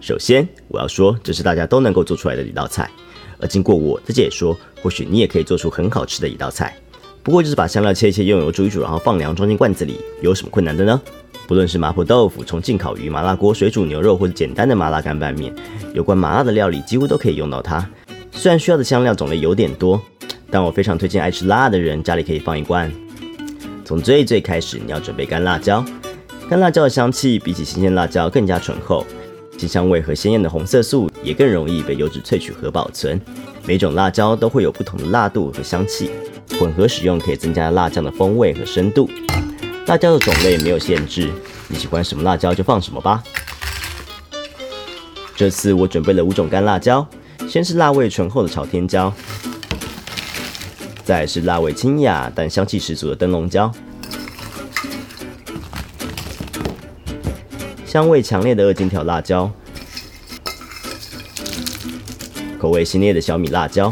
首先，我要说，这是大家都能够做出来的一道菜。而经过我的解说，或许你也可以做出很好吃的一道菜。不过就是把香料切一切，用油煮一煮，然后放凉装进罐子里，有什么困难的呢？不论是麻婆豆腐、重庆烤鱼、麻辣锅、水煮牛肉，或者简单的麻辣干拌面，有关麻辣的料理几乎都可以用到它。虽然需要的香料种类有点多，但我非常推荐爱吃辣的人家里可以放一罐。从最最开始，你要准备干辣椒。干辣椒的香气比起新鲜辣椒更加醇厚，其香味和鲜艳的红色素也更容易被油脂萃取和保存。每种辣椒都会有不同的辣度和香气，混合使用可以增加辣酱的风味和深度。辣椒的种类没有限制，你喜欢什么辣椒就放什么吧。这次我准备了五种干辣椒，先是辣味醇厚的朝天椒，再是辣味清雅但香气十足的灯笼椒。香味强烈的二荆条辣椒，口味鲜烈的小米辣椒，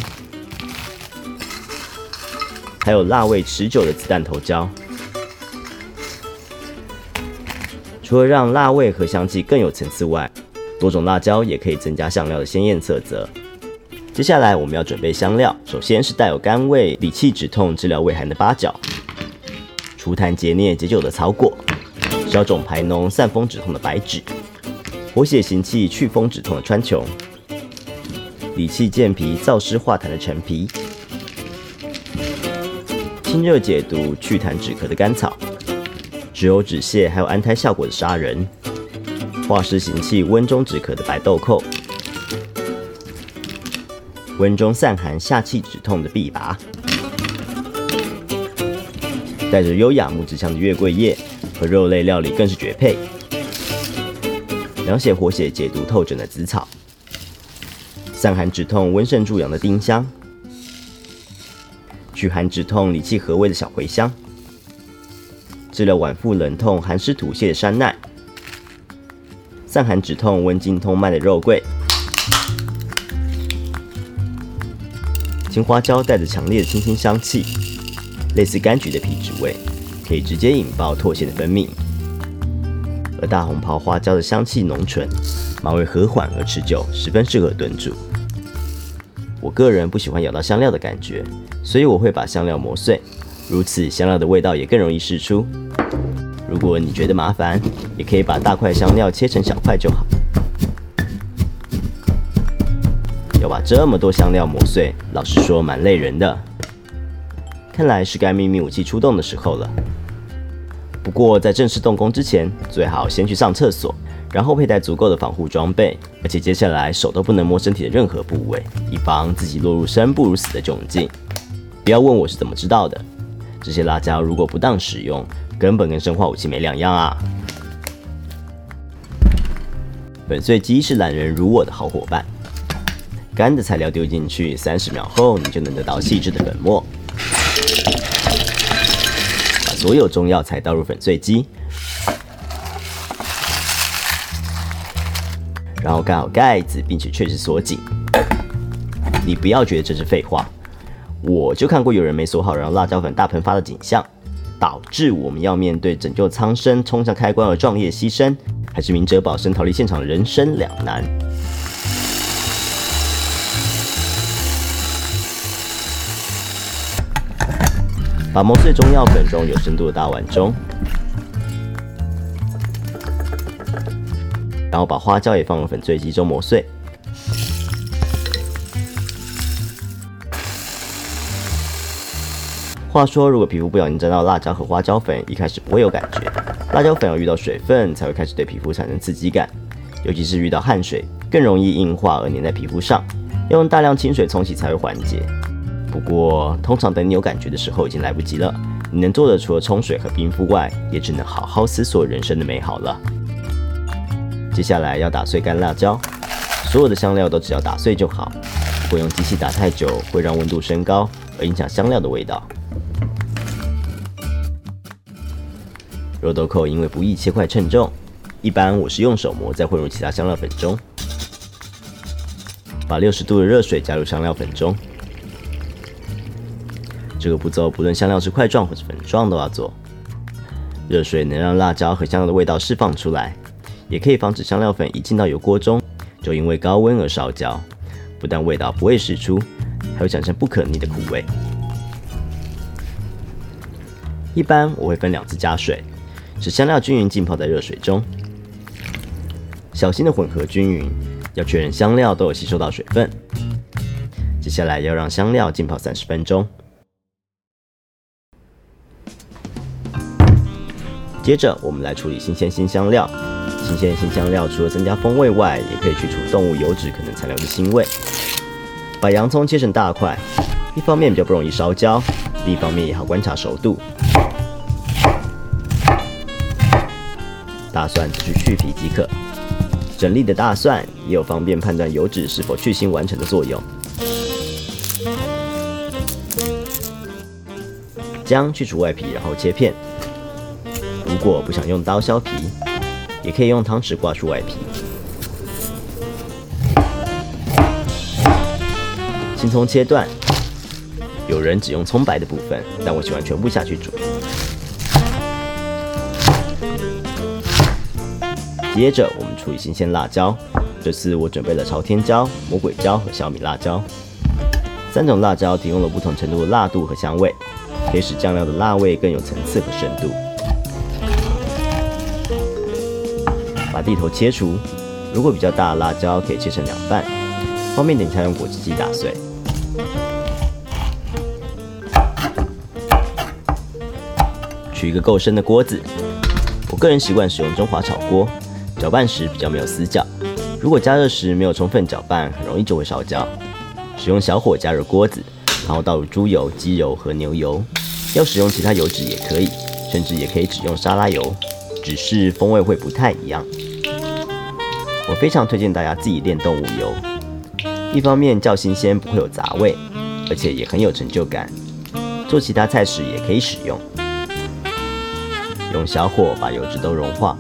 还有辣味持久的子弹头椒。除了让辣味和香气更有层次外，多种辣椒也可以增加香料的鲜艳色泽。接下来我们要准备香料，首先是带有甘味、理气止痛、治疗胃寒的八角，除痰解腻解酒的草果。消肿排脓、散风止痛的白芷，活血行气、祛风止痛的川穹，理气健脾、燥湿化痰的陈皮，清热解毒、祛痰止咳的甘草，止呕止泻还有安胎效果的砂仁，化湿行气、温中止咳的白豆蔻，温中散寒、下气止痛的枇杷，带着优雅木质香的月桂叶。和肉类料理更是绝配。凉血活血、解毒透疹的紫草，散寒止痛、温肾助阳的丁香，祛寒止痛、理气和胃的小茴香，治疗脘腹冷痛、寒湿吐泻的山奈，散寒止痛、温经通脉的肉桂，青花椒带着强烈的清新香气，类似柑橘的皮质味。可以直接引爆唾腺的分泌，而大红袍花椒的香气浓醇，麻味和缓而持久，十分适合炖煮。我个人不喜欢咬到香料的感觉，所以我会把香料磨碎，如此香料的味道也更容易释出。如果你觉得麻烦，也可以把大块香料切成小块就好。要把这么多香料磨碎，老实说蛮累人的。看来是该秘密武器出动的时候了。不过在正式动工之前，最好先去上厕所，然后佩戴足够的防护装备，而且接下来手都不能摸身体的任何部位，以防自己落入生不如死的窘境。不要问我是怎么知道的，这些辣椒如果不当使用，根本跟生化武器没两样啊！粉碎机是懒人如我的好伙伴，干的材料丢进去，三十秒后你就能得到细致的粉末。所有中药材倒入粉碎机，然后盖好盖子，并且确实锁紧。你不要觉得这是废话，我就看过有人没锁好，然后辣椒粉大喷发的景象，导致我们要面对拯救苍生、冲向开关而壮烈牺牲，还是明哲保身逃离现场的人生两难。把磨碎中药粉装有深度的大碗中，然后把花椒也放入粉碎机中磨碎。话说，如果皮肤不小心沾到辣椒和花椒粉，一开始不会有感觉。辣椒粉要遇到水分才会开始对皮肤产生刺激感，尤其是遇到汗水，更容易硬化而粘在皮肤上，要用大量清水冲洗才会缓解。不过，通常等你有感觉的时候，已经来不及了。你能做的，除了冲水和冰敷外，也只能好好思索人生的美好了。接下来要打碎干辣椒，所有的香料都只要打碎就好。不过用机器打太久，会让温度升高，而影响香料的味道。肉豆蔻因为不易切块称重，一般我是用手磨，再混入其他香料粉中。把六十度的热水加入香料粉中。这个步骤不论香料是块状或者粉状都要做。热水能让辣椒和香料的味道释放出来，也可以防止香料粉一进到油锅中就因为高温而烧焦，不但味道不会释出，还会产生不可逆的苦味。一般我会分两次加水，使香料均匀浸泡在热水中，小心的混合均匀，要确认香料都有吸收到水分。接下来要让香料浸泡三十分钟。接着我们来处理新鲜新香料。新鲜新香料除了增加风味外，也可以去除动物油脂可能残留的腥味。把洋葱切成大块，一方面比较不容易烧焦，另一方面也好观察熟度。大蒜只需去皮即可，整粒的大蒜也有方便判断油脂是否去腥完成的作用。姜去除外皮，然后切片。如果不想用刀削皮，也可以用汤匙刮出外皮。青葱切断，有人只用葱白的部分，但我喜欢全部下去煮。接着我们处理新鲜辣椒，这次我准备了朝天椒、魔鬼椒和小米辣椒，三种辣椒提供了不同程度的辣度和香味。可以使酱料的辣味更有层次和深度。把地头切除，如果比较大的辣椒可以切成两半，方便等一下用果汁机打碎。取一个够深的锅子，我个人习惯使用中华炒锅，搅拌时比较没有死角。如果加热时没有充分搅拌，很容易就会烧焦。使用小火加热锅子，然后倒入猪油、鸡油和牛油。要使用其他油脂也可以，甚至也可以只用沙拉油，只是风味会不太一样。我非常推荐大家自己炼动物油，一方面较新鲜，不会有杂味，而且也很有成就感。做其他菜时也可以使用。用小火把油脂都融化，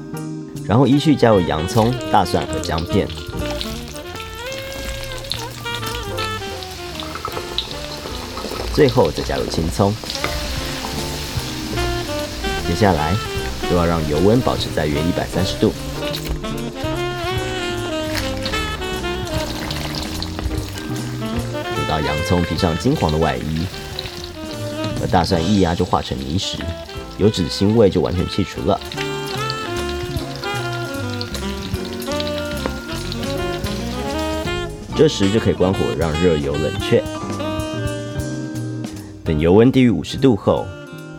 然后依序加入洋葱、大蒜和姜片，最后再加入青葱。接下来就要让油温保持在约一百三十度，煮到洋葱披上金黄的外衣，而大蒜一压就化成泥时，油脂腥味就完全去除了。这时就可以关火，让热油冷却。等油温低于五十度后。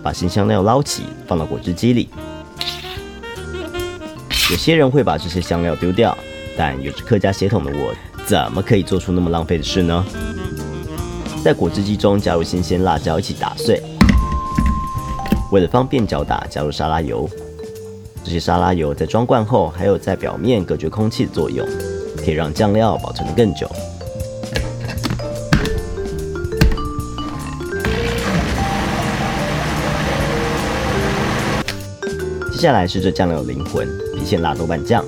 把新香料捞起，放到果汁机里。有些人会把这些香料丢掉，但有着客家血统的我，怎么可以做出那么浪费的事呢？在果汁机中加入新鲜辣椒一起打碎。为了方便搅打，加入沙拉油。这些沙拉油在装罐后，还有在表面隔绝空气的作用，可以让酱料保存得更久。接下来是这酱料的灵魂——现辣豆瓣酱，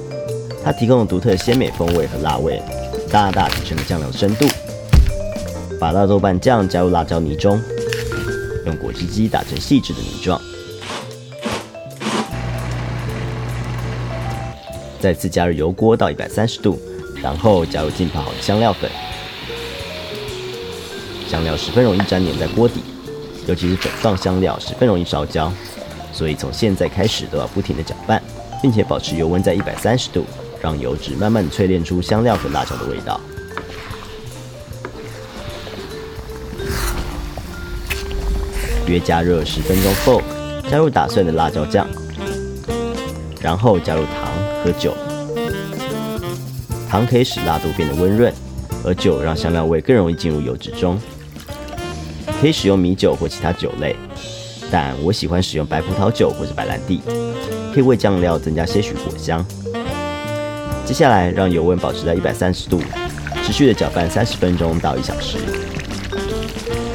它提供了独特的鲜美风味和辣味，大大提升了酱料的深度。把辣豆瓣酱加入辣椒泥中，用果汁机打成细致的泥状。再次加入油锅到一百三十度，然后加入浸泡好的香料粉。香料十分容易粘黏在锅底，尤其是粉状香料十分容易烧焦。所以从现在开始都要不停的搅拌，并且保持油温在一百三十度，让油脂慢慢淬炼出香料和辣椒的味道。约加热十分钟后，加入打碎的辣椒酱，然后加入糖和酒。糖可以使辣度变得温润，而酒让香料味更容易进入油脂中。可以使用米酒或其他酒类。但我喜欢使用白葡萄酒或者白兰地，可以为酱料增加些许果香。接下来让油温保持在一百三十度，持续的搅拌三十分钟到一小时。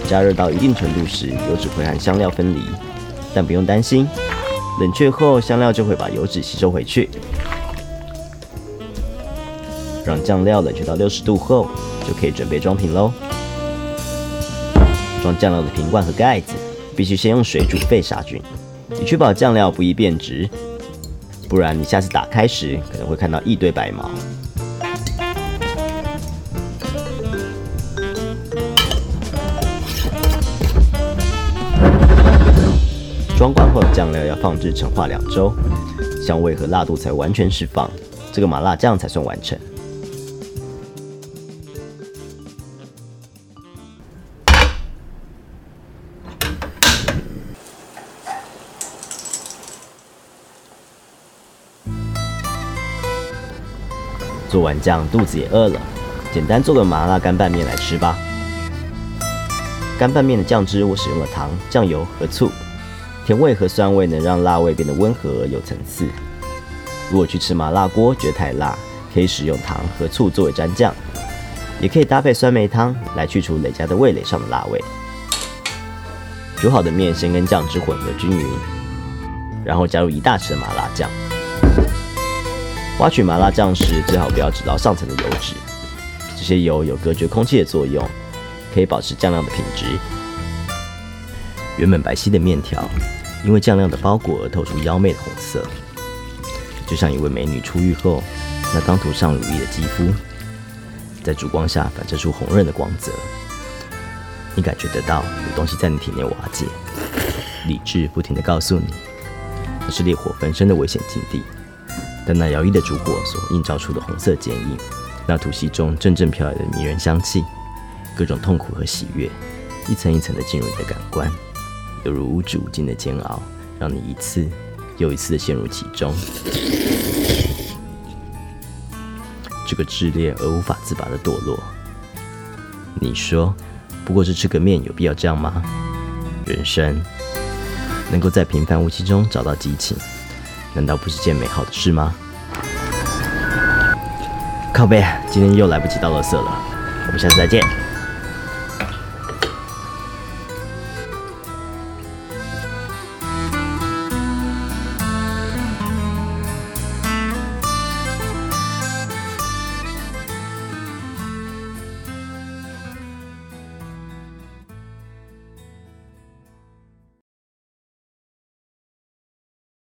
加热到一定程度时，油脂会和香料分离，但不用担心，冷却后香料就会把油脂吸收回去。让酱料冷却到六十度后，就可以准备装瓶喽。装酱料的瓶罐和盖子。必须先用水煮沸杀菌，确保酱料不易变质，不然你下次打开时可能会看到一堆白毛。装罐后的酱料要放置陈化两周，香味和辣度才完全释放，这个麻辣酱才算完成。做完酱，肚子也饿了，简单做个麻辣干拌面来吃吧。干拌面的酱汁我使用了糖、酱油和醋，甜味和酸味能让辣味变得温和而有层次。如果去吃麻辣锅觉得太辣，可以使用糖和醋作为蘸酱，也可以搭配酸梅汤来去除累加的味蕾上的辣味。煮好的面先跟酱汁混合均匀，然后加入一大匙的麻辣酱。挖取麻辣酱时，最好不要只捞上层的油脂，这些油有隔绝空气的作用，可以保持酱料的品质。原本白皙的面条，因为酱料的包裹而透出妖媚的红色，就像一位美女出浴后，那刚涂上乳液的肌肤，在烛光下反射出红润的光泽。你感觉得到有东西在你体内瓦解，理智不停地告诉你，这是烈火焚身的危险境地。但那摇曳的烛火所映照出的红色剪影，那吐息中阵阵飘来的迷人香气，各种痛苦和喜悦，一层一层的进入你的感官，犹如无止无尽的煎熬，让你一次又一次的陷入其中。这个炽烈而无法自拔的堕落，你说，不过是吃个面，有必要这样吗？人生能够在平凡无奇中找到激情。难道不是件美好的事吗？靠背，今天又来不及倒垃圾了，我们下次再见。